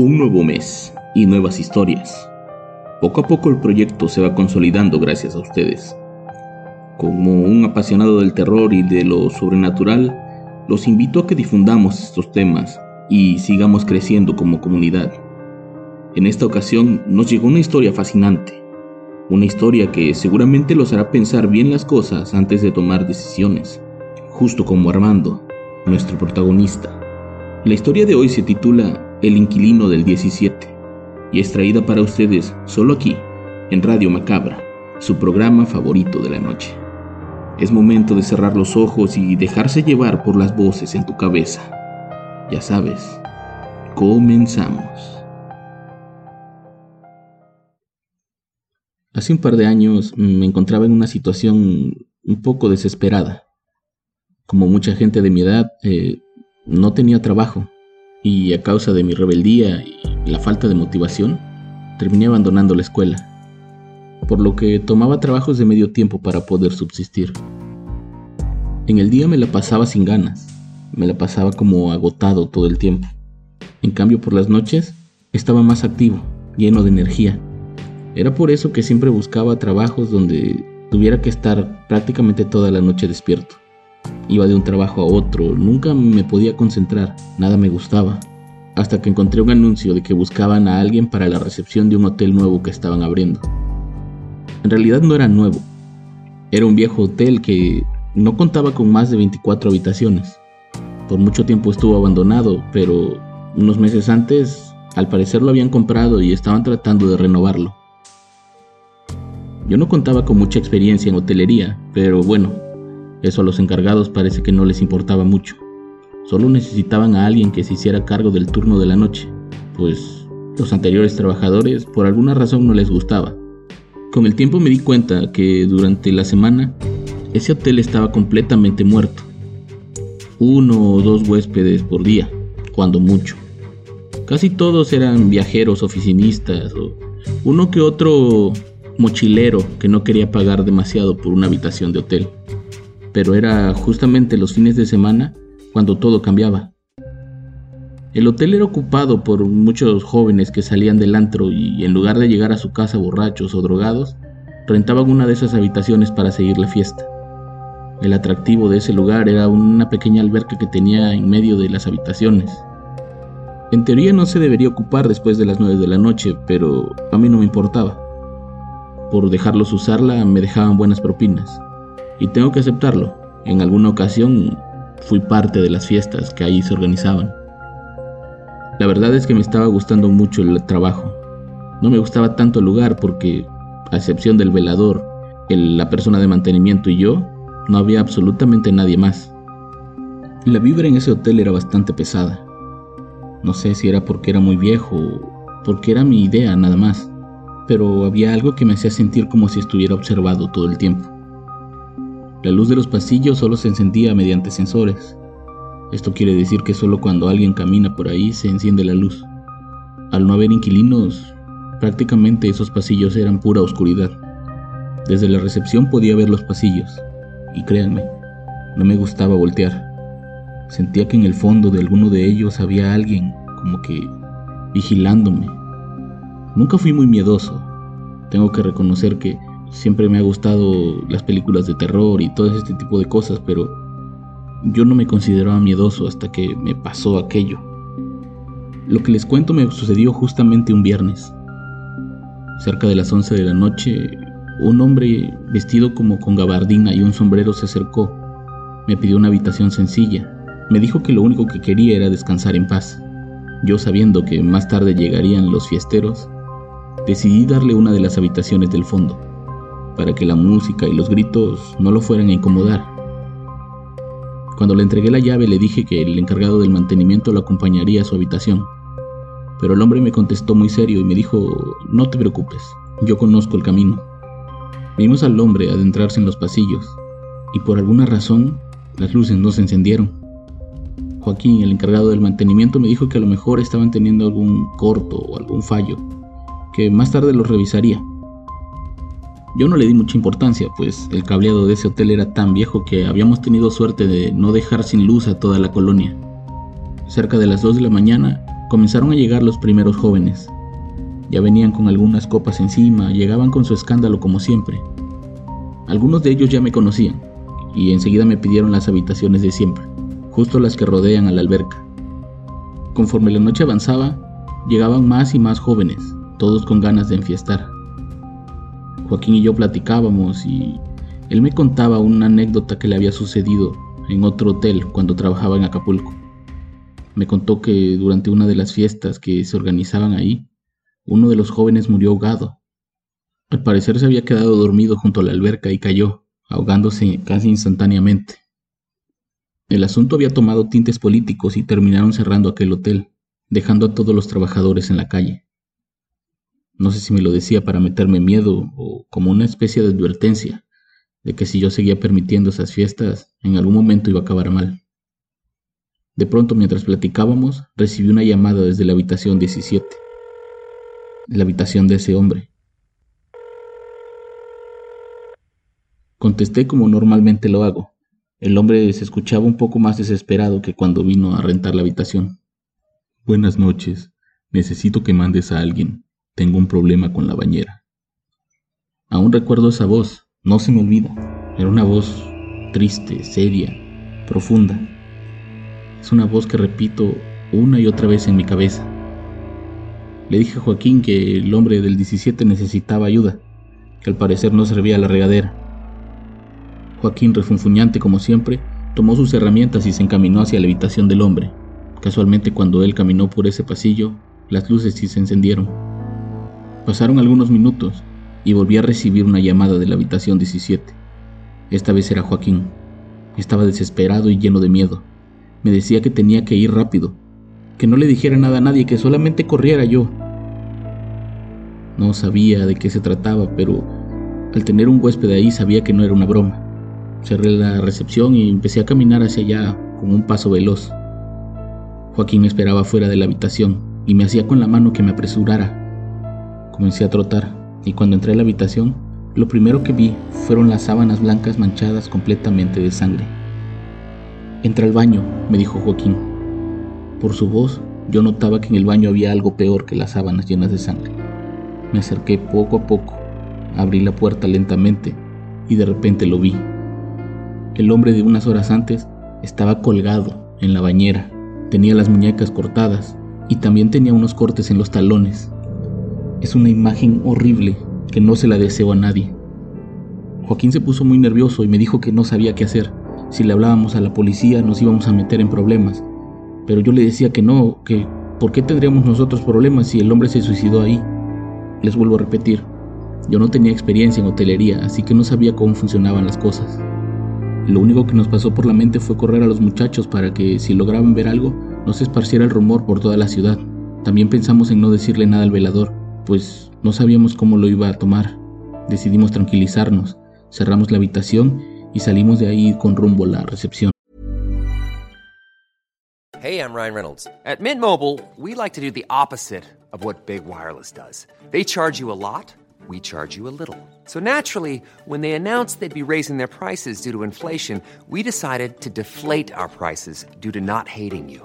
Un nuevo mes y nuevas historias. Poco a poco el proyecto se va consolidando gracias a ustedes. Como un apasionado del terror y de lo sobrenatural, los invito a que difundamos estos temas y sigamos creciendo como comunidad. En esta ocasión nos llegó una historia fascinante, una historia que seguramente los hará pensar bien las cosas antes de tomar decisiones, justo como Armando, nuestro protagonista. La historia de hoy se titula El inquilino del 17 y es traída para ustedes solo aquí, en Radio Macabra, su programa favorito de la noche. Es momento de cerrar los ojos y dejarse llevar por las voces en tu cabeza. Ya sabes, comenzamos. Hace un par de años me encontraba en una situación un poco desesperada. Como mucha gente de mi edad, eh, no tenía trabajo y a causa de mi rebeldía y la falta de motivación, terminé abandonando la escuela, por lo que tomaba trabajos de medio tiempo para poder subsistir. En el día me la pasaba sin ganas, me la pasaba como agotado todo el tiempo. En cambio por las noches estaba más activo, lleno de energía. Era por eso que siempre buscaba trabajos donde tuviera que estar prácticamente toda la noche despierto. Iba de un trabajo a otro, nunca me podía concentrar, nada me gustaba. Hasta que encontré un anuncio de que buscaban a alguien para la recepción de un hotel nuevo que estaban abriendo. En realidad no era nuevo. Era un viejo hotel que no contaba con más de 24 habitaciones. Por mucho tiempo estuvo abandonado, pero unos meses antes al parecer lo habían comprado y estaban tratando de renovarlo. Yo no contaba con mucha experiencia en hotelería, pero bueno, eso a los encargados parece que no les importaba mucho. Solo necesitaban a alguien que se hiciera cargo del turno de la noche, pues los anteriores trabajadores por alguna razón no les gustaba. Con el tiempo me di cuenta que durante la semana ese hotel estaba completamente muerto. Uno o dos huéspedes por día, cuando mucho. Casi todos eran viajeros oficinistas o uno que otro mochilero que no quería pagar demasiado por una habitación de hotel. Pero era justamente los fines de semana cuando todo cambiaba. El hotel era ocupado por muchos jóvenes que salían del antro y en lugar de llegar a su casa borrachos o drogados, rentaban una de esas habitaciones para seguir la fiesta. El atractivo de ese lugar era una pequeña alberca que tenía en medio de las habitaciones. En teoría no se debería ocupar después de las 9 de la noche, pero a mí no me importaba. Por dejarlos usarla me dejaban buenas propinas. Y tengo que aceptarlo, en alguna ocasión fui parte de las fiestas que allí se organizaban. La verdad es que me estaba gustando mucho el trabajo. No me gustaba tanto el lugar porque, a excepción del velador, el, la persona de mantenimiento y yo, no había absolutamente nadie más. La vibra en ese hotel era bastante pesada. No sé si era porque era muy viejo o porque era mi idea nada más, pero había algo que me hacía sentir como si estuviera observado todo el tiempo. La luz de los pasillos solo se encendía mediante sensores. Esto quiere decir que solo cuando alguien camina por ahí se enciende la luz. Al no haber inquilinos, prácticamente esos pasillos eran pura oscuridad. Desde la recepción podía ver los pasillos, y créanme, no me gustaba voltear. Sentía que en el fondo de alguno de ellos había alguien como que vigilándome. Nunca fui muy miedoso. Tengo que reconocer que siempre me ha gustado las películas de terror y todo este tipo de cosas, pero yo no me consideraba miedoso hasta que me pasó aquello. Lo que les cuento me sucedió justamente un viernes. Cerca de las 11 de la noche, un hombre vestido como con gabardina y un sombrero se acercó. Me pidió una habitación sencilla. Me dijo que lo único que quería era descansar en paz. Yo sabiendo que más tarde llegarían los fiesteros, decidí darle una de las habitaciones del fondo. Para que la música y los gritos no lo fueran a incomodar. Cuando le entregué la llave le dije que el encargado del mantenimiento lo acompañaría a su habitación. Pero el hombre me contestó muy serio y me dijo, no te preocupes, yo conozco el camino. Vimos al hombre adentrarse en los pasillos y por alguna razón las luces no se encendieron. Joaquín, el encargado del mantenimiento, me dijo que a lo mejor estaban teniendo algún corto o algún fallo, que más tarde lo revisaría. Yo no le di mucha importancia, pues el cableado de ese hotel era tan viejo que habíamos tenido suerte de no dejar sin luz a toda la colonia. Cerca de las 2 de la mañana comenzaron a llegar los primeros jóvenes. Ya venían con algunas copas encima, llegaban con su escándalo como siempre. Algunos de ellos ya me conocían, y enseguida me pidieron las habitaciones de siempre, justo las que rodean a la alberca. Conforme la noche avanzaba, llegaban más y más jóvenes, todos con ganas de enfiestar. Joaquín y yo platicábamos y él me contaba una anécdota que le había sucedido en otro hotel cuando trabajaba en Acapulco. Me contó que durante una de las fiestas que se organizaban ahí, uno de los jóvenes murió ahogado. Al parecer se había quedado dormido junto a la alberca y cayó, ahogándose casi instantáneamente. El asunto había tomado tintes políticos y terminaron cerrando aquel hotel, dejando a todos los trabajadores en la calle. No sé si me lo decía para meterme miedo o como una especie de advertencia de que si yo seguía permitiendo esas fiestas, en algún momento iba a acabar mal. De pronto, mientras platicábamos, recibí una llamada desde la habitación 17, la habitación de ese hombre. Contesté como normalmente lo hago. El hombre se escuchaba un poco más desesperado que cuando vino a rentar la habitación. Buenas noches. Necesito que mandes a alguien. Tengo un problema con la bañera. Aún recuerdo esa voz, no se me olvida. Era una voz triste, seria, profunda. Es una voz que repito una y otra vez en mi cabeza. Le dije a Joaquín que el hombre del 17 necesitaba ayuda, que al parecer no servía la regadera. Joaquín, refunfuñante como siempre, tomó sus herramientas y se encaminó hacia la habitación del hombre. Casualmente cuando él caminó por ese pasillo, las luces sí se encendieron. Pasaron algunos minutos y volví a recibir una llamada de la habitación 17. Esta vez era Joaquín. Estaba desesperado y lleno de miedo. Me decía que tenía que ir rápido, que no le dijera nada a nadie, que solamente corriera yo. No sabía de qué se trataba, pero al tener un huésped ahí sabía que no era una broma. Cerré la recepción y empecé a caminar hacia allá con un paso veloz. Joaquín me esperaba fuera de la habitación y me hacía con la mano que me apresurara. Comencé a trotar y cuando entré a la habitación, lo primero que vi fueron las sábanas blancas manchadas completamente de sangre. Entra al baño, me dijo Joaquín. Por su voz, yo notaba que en el baño había algo peor que las sábanas llenas de sangre. Me acerqué poco a poco, abrí la puerta lentamente y de repente lo vi. El hombre de unas horas antes estaba colgado en la bañera, tenía las muñecas cortadas y también tenía unos cortes en los talones. Es una imagen horrible que no se la deseo a nadie. Joaquín se puso muy nervioso y me dijo que no sabía qué hacer. Si le hablábamos a la policía nos íbamos a meter en problemas. Pero yo le decía que no, que ¿por qué tendríamos nosotros problemas si el hombre se suicidó ahí? Les vuelvo a repetir, yo no tenía experiencia en hotelería, así que no sabía cómo funcionaban las cosas. Lo único que nos pasó por la mente fue correr a los muchachos para que si lograban ver algo, no se esparciera el rumor por toda la ciudad. También pensamos en no decirle nada al velador, pues no sabíamos cómo lo iba a tomar. Decidimos tranquilizarnos, cerramos la habitación y salimos de ahí con rumbo a la recepción. Hey, I'm Ryan Reynolds. At Mint Mobile, we like to do the opposite of what Big Wireless does. They charge you a lot, we charge you a little. So naturally, when they announced they'd be raising their prices due to inflation, we decided to deflate our prices due to not hating you.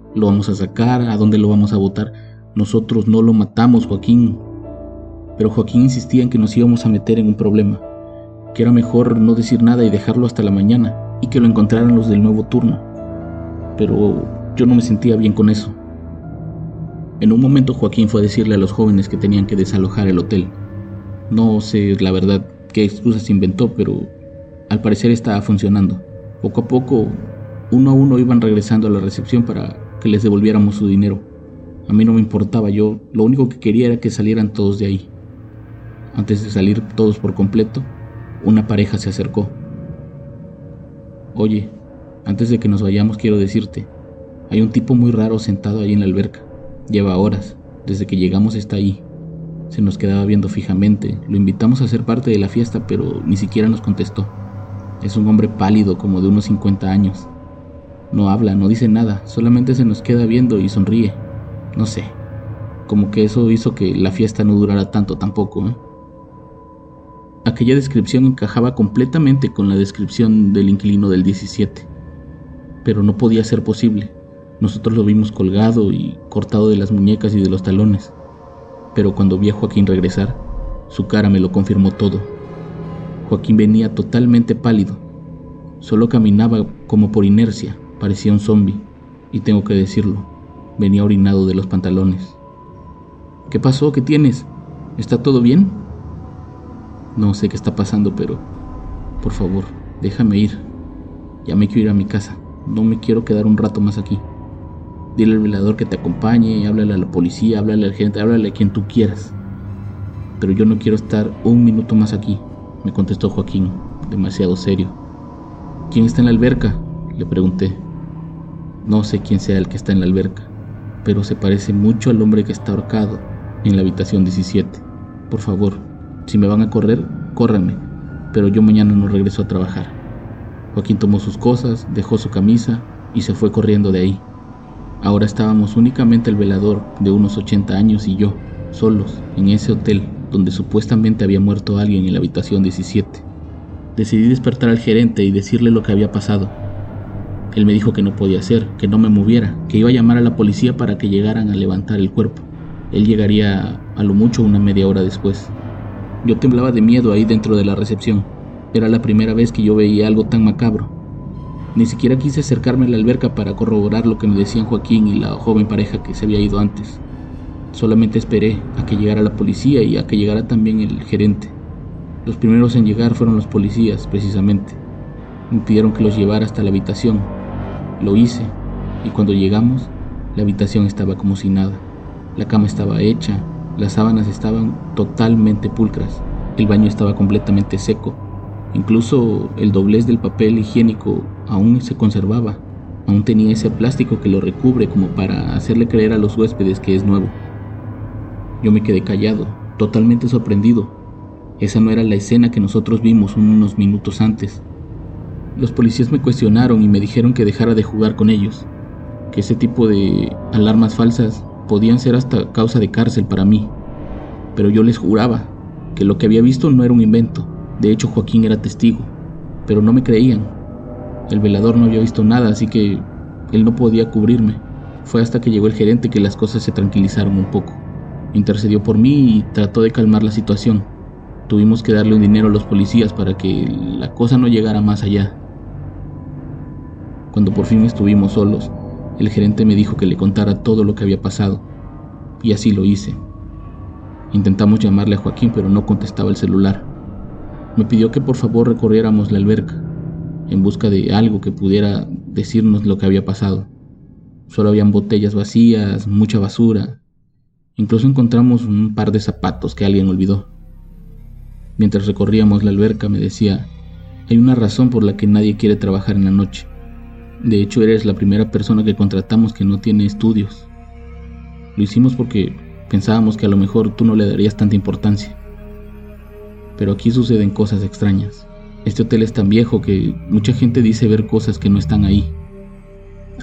¿Lo vamos a sacar? ¿A dónde lo vamos a botar? Nosotros no lo matamos, Joaquín. Pero Joaquín insistía en que nos íbamos a meter en un problema. Que era mejor no decir nada y dejarlo hasta la mañana y que lo encontraran los del nuevo turno pero yo no me sentía bien con eso. En un momento Joaquín fue a decirle a los jóvenes que tenían que desalojar el hotel. No sé la verdad qué excusas inventó, pero al parecer estaba funcionando. Poco a poco, uno a uno iban regresando a la recepción para que les devolviéramos su dinero. A mí no me importaba, yo lo único que quería era que salieran todos de ahí. Antes de salir todos por completo, una pareja se acercó. Oye, antes de que nos vayamos quiero decirte, hay un tipo muy raro sentado ahí en la alberca. Lleva horas, desde que llegamos está ahí. Se nos quedaba viendo fijamente, lo invitamos a ser parte de la fiesta, pero ni siquiera nos contestó. Es un hombre pálido como de unos 50 años. No habla, no dice nada, solamente se nos queda viendo y sonríe. No sé, como que eso hizo que la fiesta no durara tanto tampoco. ¿eh? Aquella descripción encajaba completamente con la descripción del inquilino del 17 pero no podía ser posible. Nosotros lo vimos colgado y cortado de las muñecas y de los talones. Pero cuando vi a Joaquín regresar, su cara me lo confirmó todo. Joaquín venía totalmente pálido. Solo caminaba como por inercia, parecía un zombi. Y tengo que decirlo, venía orinado de los pantalones. ¿Qué pasó? ¿Qué tienes? ¿Está todo bien? No sé qué está pasando, pero por favor, déjame ir. Ya me quiero ir a mi casa. No me quiero quedar un rato más aquí. Dile al velador que te acompañe, háblale a la policía, háblale al gente, háblale a quien tú quieras. Pero yo no quiero estar un minuto más aquí, me contestó Joaquín, demasiado serio. ¿Quién está en la alberca? Le pregunté. No sé quién sea el que está en la alberca, pero se parece mucho al hombre que está ahorcado en la habitación 17. Por favor, si me van a correr, córranme, pero yo mañana no regreso a trabajar. Joaquín tomó sus cosas, dejó su camisa y se fue corriendo de ahí. Ahora estábamos únicamente el velador de unos 80 años y yo, solos, en ese hotel donde supuestamente había muerto alguien en la habitación 17. Decidí despertar al gerente y decirle lo que había pasado. Él me dijo que no podía hacer, que no me moviera, que iba a llamar a la policía para que llegaran a levantar el cuerpo. Él llegaría a lo mucho una media hora después. Yo temblaba de miedo ahí dentro de la recepción. Era la primera vez que yo veía algo tan macabro. Ni siquiera quise acercarme a la alberca para corroborar lo que me decían Joaquín y la joven pareja que se había ido antes. Solamente esperé a que llegara la policía y a que llegara también el gerente. Los primeros en llegar fueron los policías, precisamente. Me pidieron que los llevara hasta la habitación. Lo hice, y cuando llegamos, la habitación estaba como si nada. La cama estaba hecha, las sábanas estaban totalmente pulcras, el baño estaba completamente seco Incluso el doblez del papel higiénico aún se conservaba, aún tenía ese plástico que lo recubre como para hacerle creer a los huéspedes que es nuevo. Yo me quedé callado, totalmente sorprendido. Esa no era la escena que nosotros vimos unos minutos antes. Los policías me cuestionaron y me dijeron que dejara de jugar con ellos, que ese tipo de alarmas falsas podían ser hasta causa de cárcel para mí. Pero yo les juraba que lo que había visto no era un invento, de hecho, Joaquín era testigo, pero no me creían. El velador no había visto nada, así que él no podía cubrirme. Fue hasta que llegó el gerente que las cosas se tranquilizaron un poco. Intercedió por mí y trató de calmar la situación. Tuvimos que darle un dinero a los policías para que la cosa no llegara más allá. Cuando por fin estuvimos solos, el gerente me dijo que le contara todo lo que había pasado. Y así lo hice. Intentamos llamarle a Joaquín, pero no contestaba el celular. Me pidió que por favor recorriéramos la alberca en busca de algo que pudiera decirnos lo que había pasado. Solo habían botellas vacías, mucha basura. Incluso encontramos un par de zapatos que alguien olvidó. Mientras recorríamos la alberca me decía, hay una razón por la que nadie quiere trabajar en la noche. De hecho, eres la primera persona que contratamos que no tiene estudios. Lo hicimos porque pensábamos que a lo mejor tú no le darías tanta importancia pero aquí suceden cosas extrañas. Este hotel es tan viejo que mucha gente dice ver cosas que no están ahí.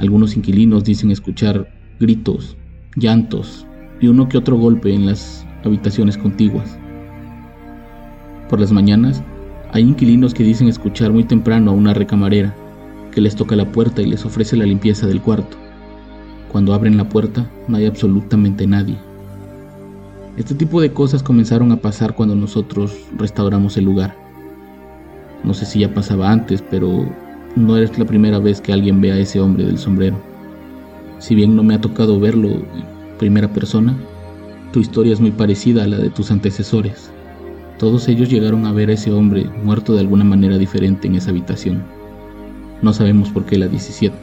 Algunos inquilinos dicen escuchar gritos, llantos y uno que otro golpe en las habitaciones contiguas. Por las mañanas, hay inquilinos que dicen escuchar muy temprano a una recamarera que les toca la puerta y les ofrece la limpieza del cuarto. Cuando abren la puerta, no hay absolutamente nadie. Este tipo de cosas comenzaron a pasar cuando nosotros restauramos el lugar. No sé si ya pasaba antes, pero no es la primera vez que alguien ve a ese hombre del sombrero. Si bien no me ha tocado verlo en primera persona, tu historia es muy parecida a la de tus antecesores. Todos ellos llegaron a ver a ese hombre muerto de alguna manera diferente en esa habitación. No sabemos por qué la 17.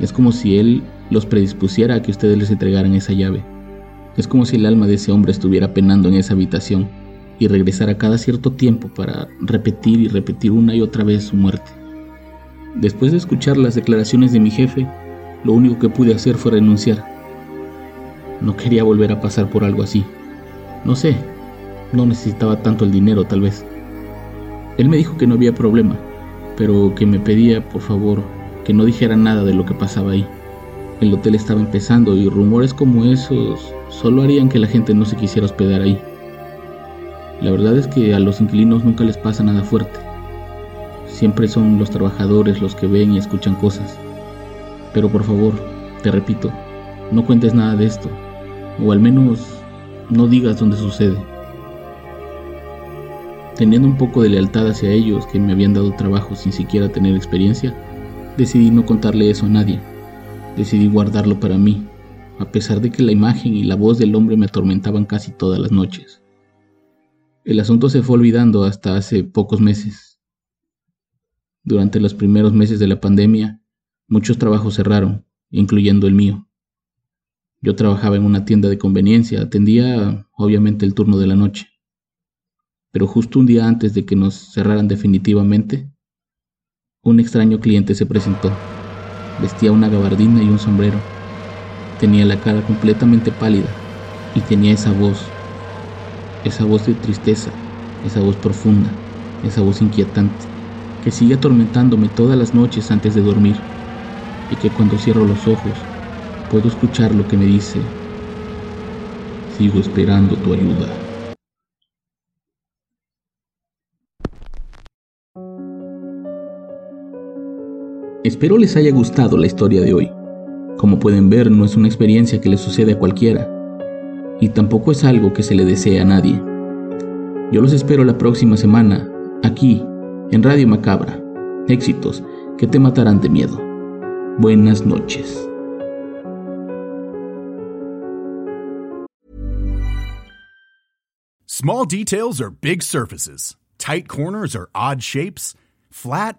Es como si él los predispusiera a que ustedes les entregaran esa llave. Es como si el alma de ese hombre estuviera penando en esa habitación y regresara cada cierto tiempo para repetir y repetir una y otra vez su muerte. Después de escuchar las declaraciones de mi jefe, lo único que pude hacer fue renunciar. No quería volver a pasar por algo así. No sé, no necesitaba tanto el dinero tal vez. Él me dijo que no había problema, pero que me pedía, por favor, que no dijera nada de lo que pasaba ahí. El hotel estaba empezando y rumores como esos solo harían que la gente no se quisiera hospedar ahí. La verdad es que a los inquilinos nunca les pasa nada fuerte. Siempre son los trabajadores los que ven y escuchan cosas. Pero por favor, te repito, no cuentes nada de esto, o al menos no digas dónde sucede. Teniendo un poco de lealtad hacia ellos que me habían dado trabajo sin siquiera tener experiencia, decidí no contarle eso a nadie. Decidí guardarlo para mí, a pesar de que la imagen y la voz del hombre me atormentaban casi todas las noches. El asunto se fue olvidando hasta hace pocos meses. Durante los primeros meses de la pandemia, muchos trabajos cerraron, incluyendo el mío. Yo trabajaba en una tienda de conveniencia, atendía obviamente el turno de la noche pero justo un día antes de que nos cerraran definitivamente, un extraño cliente se presentó. Vestía una gabardina y un sombrero. Tenía la cara completamente pálida y tenía esa voz, esa voz de tristeza, esa voz profunda, esa voz inquietante, que sigue atormentándome todas las noches antes de dormir y que cuando cierro los ojos puedo escuchar lo que me dice, sigo esperando tu ayuda. Espero les haya gustado la historia de hoy. Como pueden ver, no es una experiencia que le sucede a cualquiera, y tampoco es algo que se le desee a nadie. Yo los espero la próxima semana, aquí, en Radio Macabra. Éxitos que te matarán de miedo. Buenas noches. Small details are big surfaces. Tight corners are odd shapes. Flat